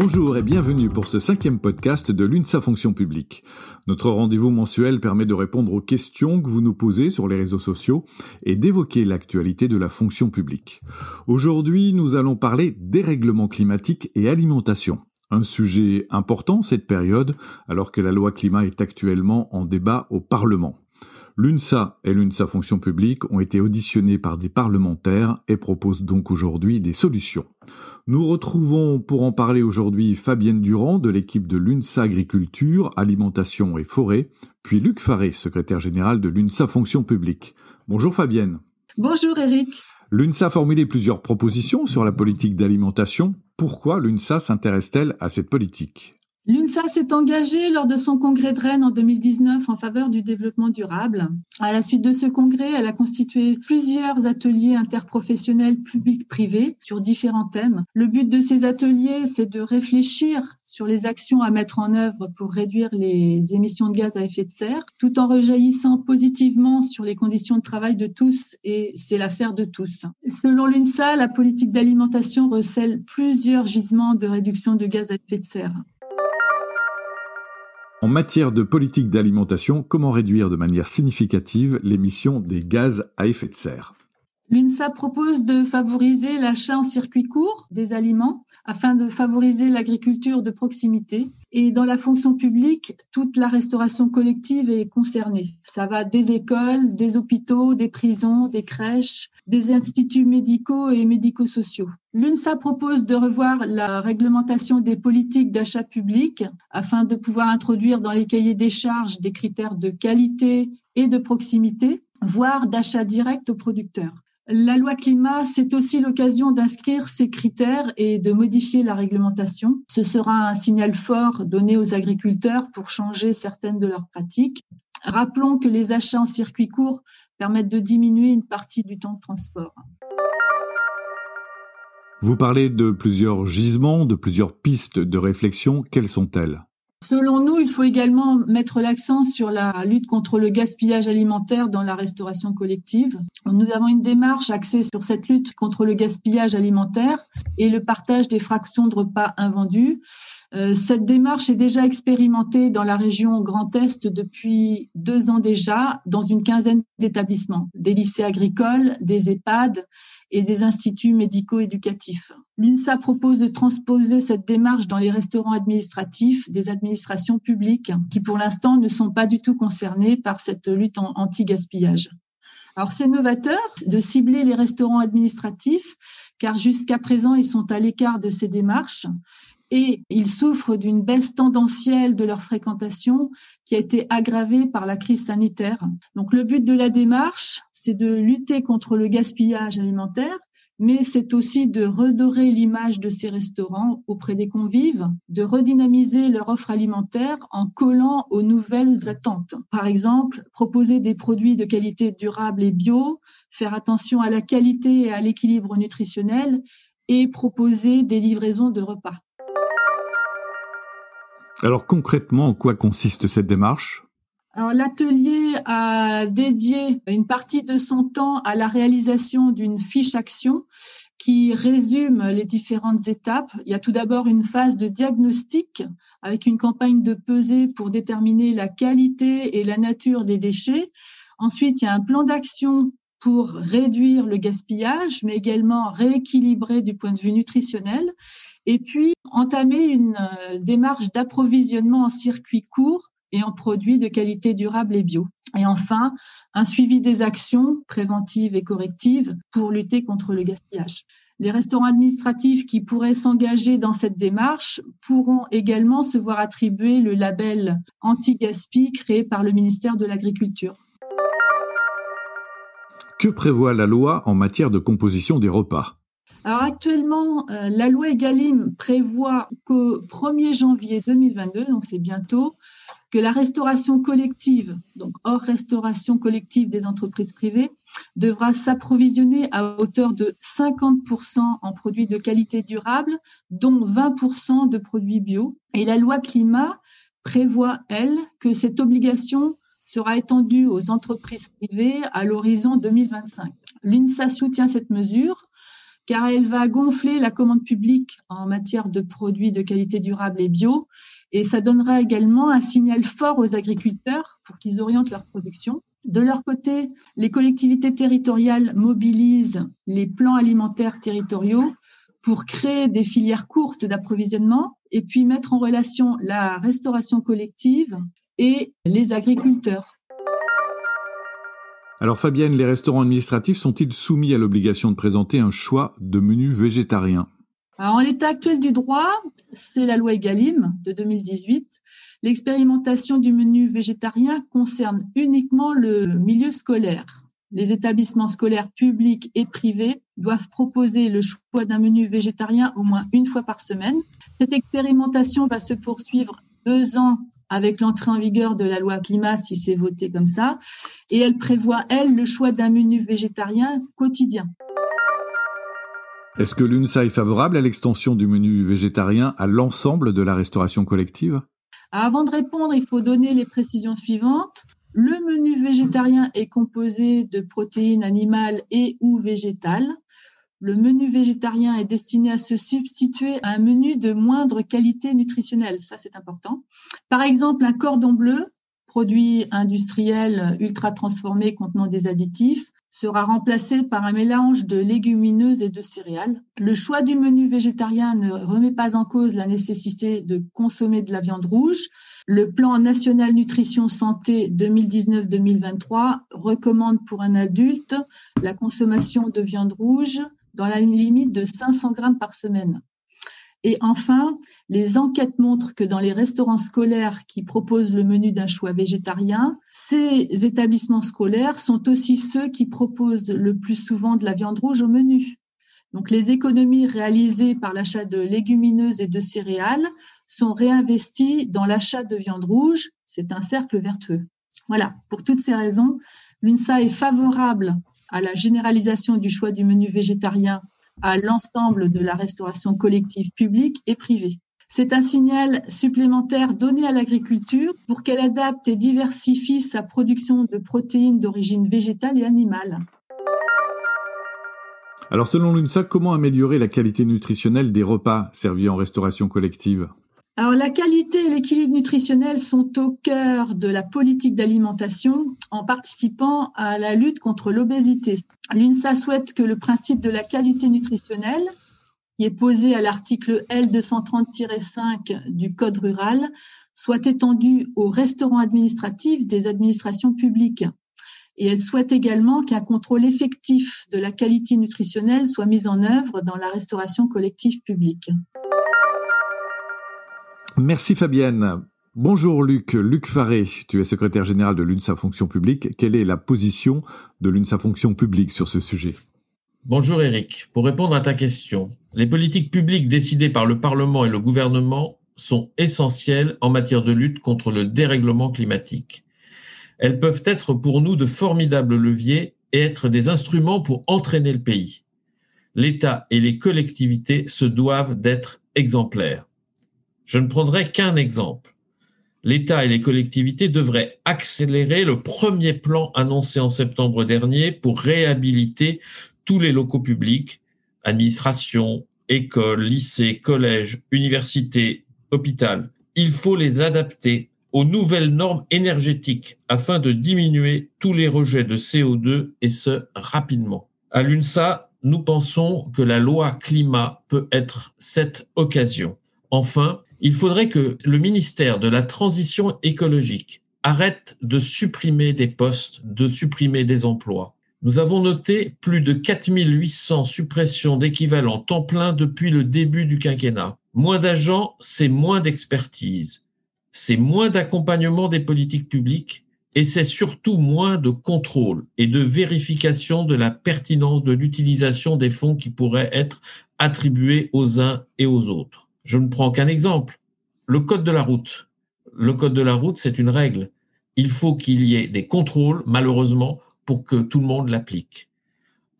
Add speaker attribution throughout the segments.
Speaker 1: Bonjour et bienvenue pour ce cinquième podcast de l'UNSA Fonction publique. Notre rendez-vous mensuel permet de répondre aux questions que vous nous posez sur les réseaux sociaux et d'évoquer l'actualité de la fonction publique. Aujourd'hui, nous allons parler dérèglement climatique et alimentation. Un sujet important cette période alors que la loi climat est actuellement en débat au Parlement. L'UNSA et l'UNSA Fonction publique ont été auditionnés par des parlementaires et proposent donc aujourd'hui des solutions. Nous retrouvons pour en parler aujourd'hui Fabienne Durand de l'équipe de l'UNSA Agriculture, Alimentation et Forêt, puis Luc Faré, secrétaire général de l'UNSA Fonction publique. Bonjour Fabienne.
Speaker 2: Bonjour Eric.
Speaker 1: L'UNSA a formulé plusieurs propositions sur la politique d'alimentation. Pourquoi l'UNSA s'intéresse-t-elle à cette politique?
Speaker 2: L'UNSA s'est engagée lors de son congrès de Rennes en 2019 en faveur du développement durable. À la suite de ce congrès, elle a constitué plusieurs ateliers interprofessionnels publics-privés sur différents thèmes. Le but de ces ateliers, c'est de réfléchir sur les actions à mettre en œuvre pour réduire les émissions de gaz à effet de serre, tout en rejaillissant positivement sur les conditions de travail de tous et c'est l'affaire de tous. Selon l'UNSA, la politique d'alimentation recèle plusieurs gisements de réduction de gaz à effet de serre.
Speaker 1: En matière de politique d'alimentation, comment réduire de manière significative l'émission des gaz à effet de serre?
Speaker 2: L'UNSA propose de favoriser l'achat en circuit court des aliments afin de favoriser l'agriculture de proximité. Et dans la fonction publique, toute la restauration collective est concernée. Ça va des écoles, des hôpitaux, des prisons, des crèches, des instituts médicaux et médico-sociaux. L'UNSA propose de revoir la réglementation des politiques d'achat public afin de pouvoir introduire dans les cahiers des charges des critères de qualité et de proximité, voire d'achat direct aux producteurs. La loi climat, c'est aussi l'occasion d'inscrire ces critères et de modifier la réglementation. Ce sera un signal fort donné aux agriculteurs pour changer certaines de leurs pratiques. Rappelons que les achats en circuit court permettent de diminuer une partie du temps de transport.
Speaker 1: Vous parlez de plusieurs gisements, de plusieurs pistes de réflexion. Quelles sont-elles?
Speaker 2: Selon nous, il faut également mettre l'accent sur la lutte contre le gaspillage alimentaire dans la restauration collective. Nous avons une démarche axée sur cette lutte contre le gaspillage alimentaire et le partage des fractions de repas invendus. Euh, cette démarche est déjà expérimentée dans la région Grand Est depuis deux ans déjà, dans une quinzaine d'établissements, des lycées agricoles, des EHPAD et des instituts médico-éducatifs. L'INSA propose de transposer cette démarche dans les restaurants administratifs des administrations publiques qui, pour l'instant, ne sont pas du tout concernés par cette lutte anti-gaspillage. Alors, c'est novateur de cibler les restaurants administratifs car jusqu'à présent, ils sont à l'écart de ces démarches et ils souffrent d'une baisse tendancielle de leur fréquentation qui a été aggravée par la crise sanitaire. Donc le but de la démarche, c'est de lutter contre le gaspillage alimentaire, mais c'est aussi de redorer l'image de ces restaurants auprès des convives, de redynamiser leur offre alimentaire en collant aux nouvelles attentes. Par exemple, proposer des produits de qualité durable et bio, faire attention à la qualité et à l'équilibre nutritionnel et proposer des livraisons de repas.
Speaker 1: Alors concrètement, en quoi consiste cette démarche?
Speaker 2: L'atelier a dédié une partie de son temps à la réalisation d'une fiche action qui résume les différentes étapes. Il y a tout d'abord une phase de diagnostic avec une campagne de pesée pour déterminer la qualité et la nature des déchets. Ensuite, il y a un plan d'action pour réduire le gaspillage, mais également rééquilibrer du point de vue nutritionnel. Et puis, entamer une euh, démarche d'approvisionnement en circuit court et en produits de qualité durable et bio. Et enfin, un suivi des actions préventives et correctives pour lutter contre le gaspillage. Les restaurants administratifs qui pourraient s'engager dans cette démarche pourront également se voir attribuer le label anti-gaspi créé par le ministère de l'Agriculture.
Speaker 1: Que prévoit la loi en matière de composition des repas?
Speaker 2: Alors actuellement, euh, la loi Egalim prévoit qu'au 1er janvier 2022, donc c'est bientôt, que la restauration collective, donc hors restauration collective des entreprises privées, devra s'approvisionner à hauteur de 50% en produits de qualité durable, dont 20% de produits bio. Et la loi climat prévoit, elle, que cette obligation sera étendue aux entreprises privées à l'horizon 2025. L'INSA soutient cette mesure car elle va gonfler la commande publique en matière de produits de qualité durable et bio, et ça donnera également un signal fort aux agriculteurs pour qu'ils orientent leur production. De leur côté, les collectivités territoriales mobilisent les plans alimentaires territoriaux pour créer des filières courtes d'approvisionnement et puis mettre en relation la restauration collective et les agriculteurs.
Speaker 1: Alors Fabienne, les restaurants administratifs sont-ils soumis à l'obligation de présenter un choix de menu végétarien?
Speaker 2: En l'état actuel du droit, c'est la loi Egalim de 2018. L'expérimentation du menu végétarien concerne uniquement le milieu scolaire. Les établissements scolaires publics et privés doivent proposer le choix d'un menu végétarien au moins une fois par semaine. Cette expérimentation va se poursuivre deux ans avec l'entrée en vigueur de la loi climat si c'est voté comme ça. Et elle prévoit, elle, le choix d'un menu végétarien quotidien.
Speaker 1: Est-ce que l'UNSA est favorable à l'extension du menu végétarien à l'ensemble de la restauration collective?
Speaker 2: Avant de répondre, il faut donner les précisions suivantes. Le menu végétarien est composé de protéines animales et ou végétales. Le menu végétarien est destiné à se substituer à un menu de moindre qualité nutritionnelle. Ça, c'est important. Par exemple, un cordon bleu, produit industriel ultra transformé contenant des additifs, sera remplacé par un mélange de légumineuses et de céréales. Le choix du menu végétarien ne remet pas en cause la nécessité de consommer de la viande rouge. Le plan national nutrition santé 2019-2023 recommande pour un adulte la consommation de viande rouge dans la limite de 500 grammes par semaine. Et enfin, les enquêtes montrent que dans les restaurants scolaires qui proposent le menu d'un choix végétarien, ces établissements scolaires sont aussi ceux qui proposent le plus souvent de la viande rouge au menu. Donc les économies réalisées par l'achat de légumineuses et de céréales sont réinvesties dans l'achat de viande rouge. C'est un cercle vertueux. Voilà, pour toutes ces raisons, l'UNSA est favorable à la généralisation du choix du menu végétarien à l'ensemble de la restauration collective publique et privée. C'est un signal supplémentaire donné à l'agriculture pour qu'elle adapte et diversifie sa production de protéines d'origine végétale et animale.
Speaker 1: Alors selon l'UNSA, comment améliorer la qualité nutritionnelle des repas servis en restauration collective?
Speaker 2: Alors, la qualité et l'équilibre nutritionnel sont au cœur de la politique d'alimentation en participant à la lutte contre l'obésité. L'UNSA souhaite que le principe de la qualité nutritionnelle, qui est posé à l'article L230-5 du Code rural, soit étendu aux restaurants administratifs des administrations publiques. Et elle souhaite également qu'un contrôle effectif de la qualité nutritionnelle soit mis en œuvre dans la restauration collective publique.
Speaker 1: Merci Fabienne. Bonjour Luc, Luc Faré, tu es secrétaire général de l'UNSA Fonction publique. Quelle est la position de l'UNSA Fonction publique sur ce sujet?
Speaker 3: Bonjour Eric. Pour répondre à ta question, les politiques publiques décidées par le Parlement et le gouvernement sont essentielles en matière de lutte contre le dérèglement climatique. Elles peuvent être pour nous de formidables leviers et être des instruments pour entraîner le pays. L'État et les collectivités se doivent d'être exemplaires. Je ne prendrai qu'un exemple. L'État et les collectivités devraient accélérer le premier plan annoncé en septembre dernier pour réhabiliter tous les locaux publics, administrations, écoles, lycées, collèges, universités, hôpitaux. Il faut les adapter aux nouvelles normes énergétiques afin de diminuer tous les rejets de CO2 et ce rapidement. À l'UNSA, nous pensons que la loi climat peut être cette occasion. Enfin, il faudrait que le ministère de la Transition écologique arrête de supprimer des postes, de supprimer des emplois. Nous avons noté plus de 4800 suppressions d'équivalents temps plein depuis le début du quinquennat. Moins d'agents, c'est moins d'expertise, c'est moins d'accompagnement des politiques publiques et c'est surtout moins de contrôle et de vérification de la pertinence de l'utilisation des fonds qui pourraient être attribués aux uns et aux autres. Je ne prends qu'un exemple. Le code de la route. Le code de la route, c'est une règle. Il faut qu'il y ait des contrôles, malheureusement, pour que tout le monde l'applique.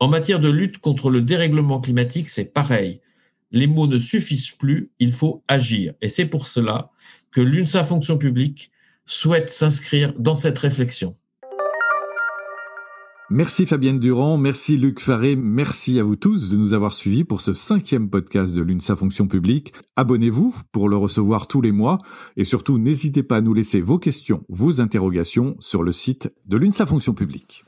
Speaker 3: En matière de lutte contre le dérèglement climatique, c'est pareil. Les mots ne suffisent plus, il faut agir. Et c'est pour cela que l'UNSA Fonction publique souhaite s'inscrire dans cette réflexion.
Speaker 1: Merci Fabienne Durand, merci Luc Faré, merci à vous tous de nous avoir suivis pour ce cinquième podcast de l'UNSA Fonction Publique. Abonnez-vous pour le recevoir tous les mois et surtout n'hésitez pas à nous laisser vos questions, vos interrogations sur le site de l'UNSA Fonction Publique.